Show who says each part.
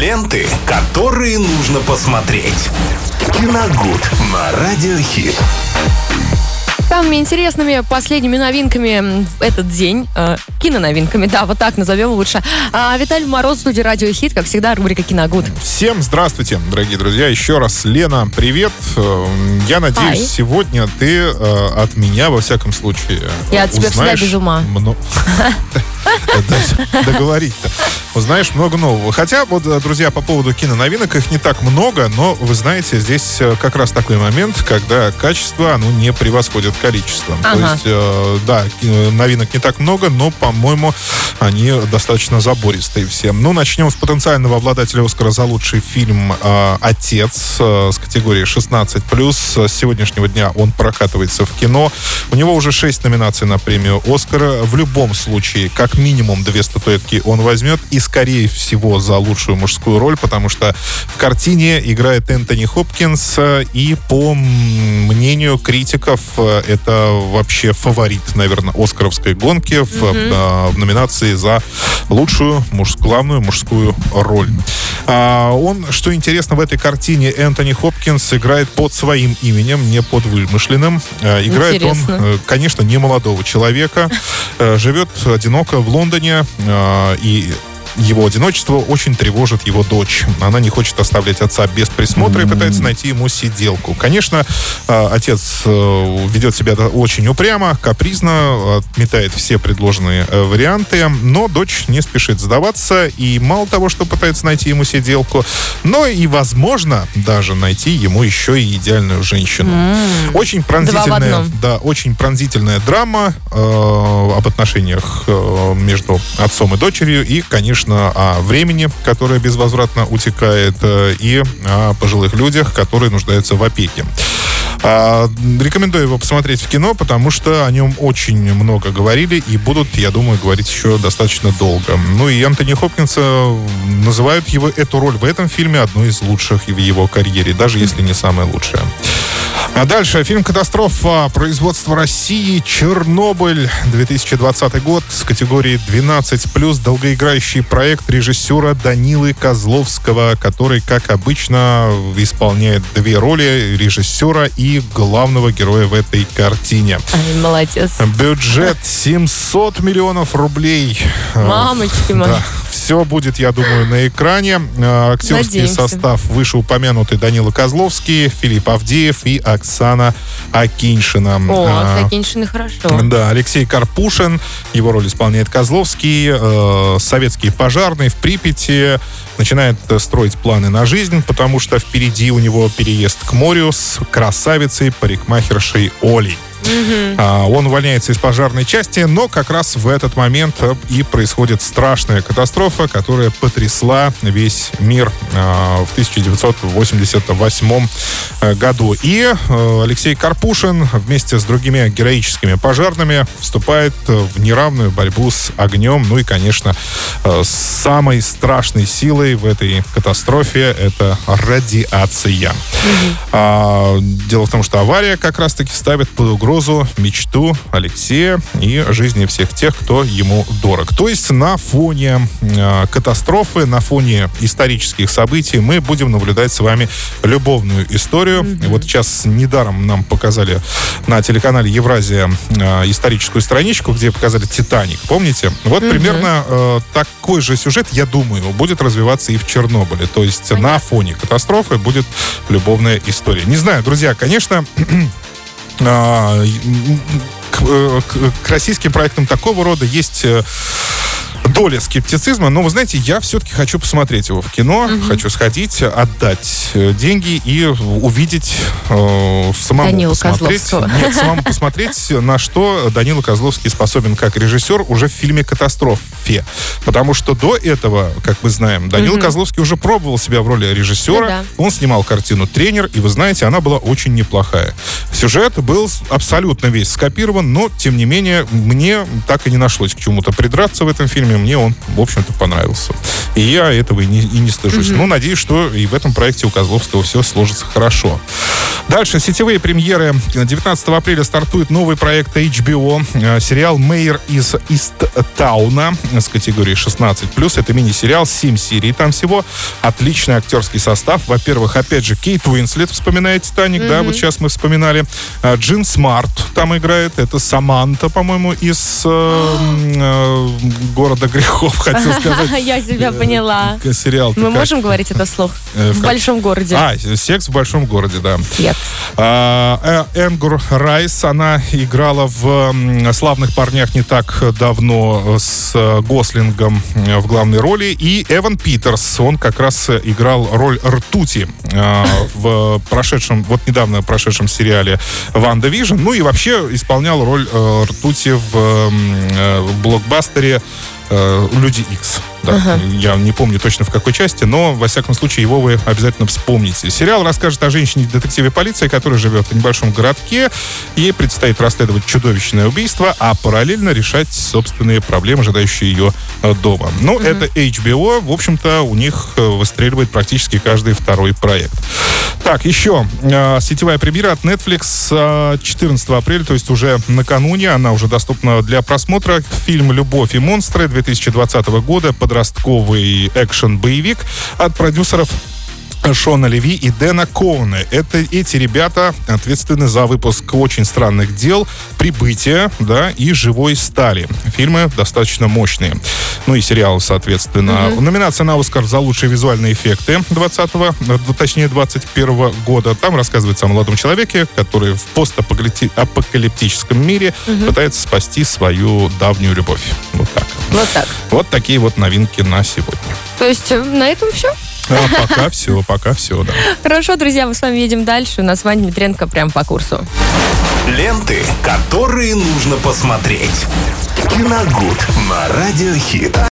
Speaker 1: Ленты, которые нужно посмотреть. Киногуд на Радиохит.
Speaker 2: Самыми интересными последними новинками в этот день, э, киноновинками, да, вот так назовем лучше. А, Виталий Мороз, в студии Радио Хит, как всегда, рубрика «Киногуд».
Speaker 3: Всем здравствуйте, дорогие друзья. Еще раз, Лена, привет. Э, Я надеюсь,
Speaker 2: Ай.
Speaker 3: сегодня ты э, от меня, во всяком случае,
Speaker 2: Я от тебя всегда
Speaker 3: узнаешь
Speaker 2: без ума.
Speaker 3: мно- Да, Договорить-то. Узнаешь много нового. Хотя, вот, э, друзья, по поводу киноновинок, их не так много, но, вы знаете, здесь э, как раз такой момент, когда качество, оно не превосходит количество. То
Speaker 2: Ага.
Speaker 3: есть, э, да, ки- новинок не так много, но, по-моему, они достаточно забористые все. Ну, начнем с потенциального обладателя Оскара за лучший фильм э, «Отец» э, с категории 16+. С сегодняшнего дня он прокатывается в кино. У него уже 6 номинаций на премию «Оскара». В любом случае, как минимум две статуэтки он возьмет. И, скорее всего, за лучшую мужскую роль, потому что в картине играет Энтони Хопкинс. И, по мнению критиков, это вообще фаворит, наверное, «Оскаровской гонки» в, э, в номинации за лучшую муж, главную мужскую роль. А, он, что интересно, в этой картине Энтони Хопкинс играет под своим именем, не под вымышленным. Э, Играет
Speaker 2: Интересно.
Speaker 3: он, э, конечно, не молодого человека. Живет одиноко в Лондоне. э, И его одиночество очень тревожит его дочь. Она не хочет оставлять отца без присмотра и пытается найти ему сиделку. Конечно, э, отец э, ведет себя очень упрямо, капризно, отметает все предложенные э, варианты, но дочь не спешит сдаваться и мало того, что пытается найти ему сиделку, но и, возможно, даже найти ему еще и идеальную женщину. Очень пронзительная, да, очень пронзительная драма э, об отношениях э, между отцом и дочерью и, конечно, о времени, которое безвозвратно утекает, э, и о пожилых людях, которые нуждаются в опеке. А, рекомендую его посмотреть в кино, потому что о нем очень много говорили и будут, я думаю, говорить еще достаточно долго. Ну и Антони Хопкинса называют его эту роль в этом фильме одной из лучших в его карьере, даже если не самая лучшая. А дальше фильм «Катастрофа. Производство России. Чернобыль. 2020 год» с категории 12+, долгоиграющий проект режиссера Данилы Козловского, который, как обычно, исполняет две роли режиссера и главного героя в этой картине.
Speaker 2: Ай, молодец.
Speaker 3: Бюджет 700 миллионов рублей.
Speaker 2: Мамочки мои.
Speaker 3: Да, все будет, я думаю, на экране. Э, Актерский
Speaker 2: Надеемся.
Speaker 3: состав вышеупомянутый Данила Козловский, Филипп Авдеев и Оксана Акиншина.
Speaker 2: О,
Speaker 3: А,
Speaker 2: Акиншины хорошо.
Speaker 3: да, Алексей Карпушин, его роль исполняет Козловский, э, советский пожарный в Припяти, начинает э, строить планы на жизнь, потому что впереди у него переезд к морю с красавицей парикмахершей Олей. А, Он увольняется из пожарной части, но как раз в этот момент э, и происходит страшная катастрофа, которая потрясла весь мир а, в 1988 э, году. И э, Алексей Карпушин вместе с другими героическими пожарными вступает в неравную борьбу с огнем. Ну и, конечно, самой страшной силой в этой катастрофе это радиация. А, дело в том, что авария как раз-таки ставит под угрозу мечту Алексея и жизни всех тех, кто ему дорог. То есть на фоне э, катастрофы, на фоне исторических событий мы будем наблюдать с вами любовную историю. И вот сейчас недаром нам показали на телеканале Евразия э, историческую страничку, где показали Титаник. Помните? Вот примерно э, такой же сюжет, я думаю, будет развиваться и в Чернобыле. То есть на фоне катастрофы будет любовная история. Не знаю, друзья, конечно, к, э, к- к российским проектам такого рода есть э, доля скептицизма, но, вы знаете, я все-таки хочу посмотреть его в кино, хочу сходить, отдать э, деньги и увидеть э, самому
Speaker 2: Данилу
Speaker 3: посмотреть.
Speaker 2: Козловского.
Speaker 3: Нет, самому посмотреть, на что Данила Козловский способен как режиссер уже в фильме «Катастрофе». Потому что до этого, как мы знаем, Данила Козловский уже пробовал себя в роли режиссера.
Speaker 2: Ну да.
Speaker 3: Он снимал картину «Тренер», и вы знаете, она была очень неплохая. Сюжет был абсолютно весь скопирован, но, тем не менее, мне так и не нашлось к чему-то придраться в этом фильме. Мне он, в общем-то, понравился. И я этого и не, и не стыжусь. Ну, надеюсь, что и в этом проекте у Козловского все сложится хорошо. Дальше, сетевые премьеры. 19 апреля стартует новый проект HBO. э, Сериал «Мэйр из Исттауна» с категории 16+. Это мини-сериал, 7 серий там всего. Отличный актерский состав. Во-первых, опять же, Кейт Уинслет вспоминает «Титаник», да, вот сейчас мы вспоминали. А, Джин Смарт там играет. Это Саманта, по-моему, из э, э, «Города грехов», хотел сказать.
Speaker 2: Я тебя поняла.
Speaker 3: К- Сериал.
Speaker 2: Мы можем говорить это вслух?
Speaker 3: Э,
Speaker 2: В большом городе.
Speaker 3: А, секс в большом городе, да.
Speaker 2: Нет.
Speaker 3: А, э, Энгаури Райс, она играла в «Славных парнях» не так давно с э, Гослингом э, в главной роли. И Эван Питерс, он как раз э, играл роль Ртути э, в прошедшем, вот недавно прошедшем сериале «Ванда Вижн». Ну и вообще исполнял роль э, Ртути в э, блокбастере э, «Люди Икс». Да, Я не помню точно в какой части, но, во всяком случае, его вы обязательно вспомните. Сериал расскажет о женщине-детективе полиции, которая живет в небольшом городке. Ей предстоит расследовать чудовищное убийство, а параллельно решать собственные проблемы, ожидающие ее э, дома. Ну, это HBO. В общем-то, у них э, выстреливает практически каждый второй проект. Так, еще э, сетевая премьера от Netflix э, 14 апреля, то есть уже накануне. Она уже доступна для просмотра. Фильм «Любовь и монстры» 2020 года. Подростковый экшен-боевик от продюсеров Шона Леви и Дэна Коуна. Это эти ребята ответственны за выпуск очень странных дел, прибытие, да, и живой стали. Фильмы достаточно мощные. Ну и сериалы, соответственно. Номинация на Оскар за лучшие визуальные эффекты 20-го, э, точнее 21 года. Там рассказывается о молодом человеке, который в постапокалиптическом мире пытается спасти свою давнюю любовь. Вот так.
Speaker 2: Вот так.
Speaker 3: Вот такие вот новинки на сегодня.
Speaker 2: То есть э, на этом все?
Speaker 3: А пока все, пока все, да.
Speaker 2: Хорошо, друзья, мы с вами едем дальше. У нас Ваня Дмитренко прям по курсу.
Speaker 1: Ленты, которые нужно посмотреть. Киногуд на Радиохит.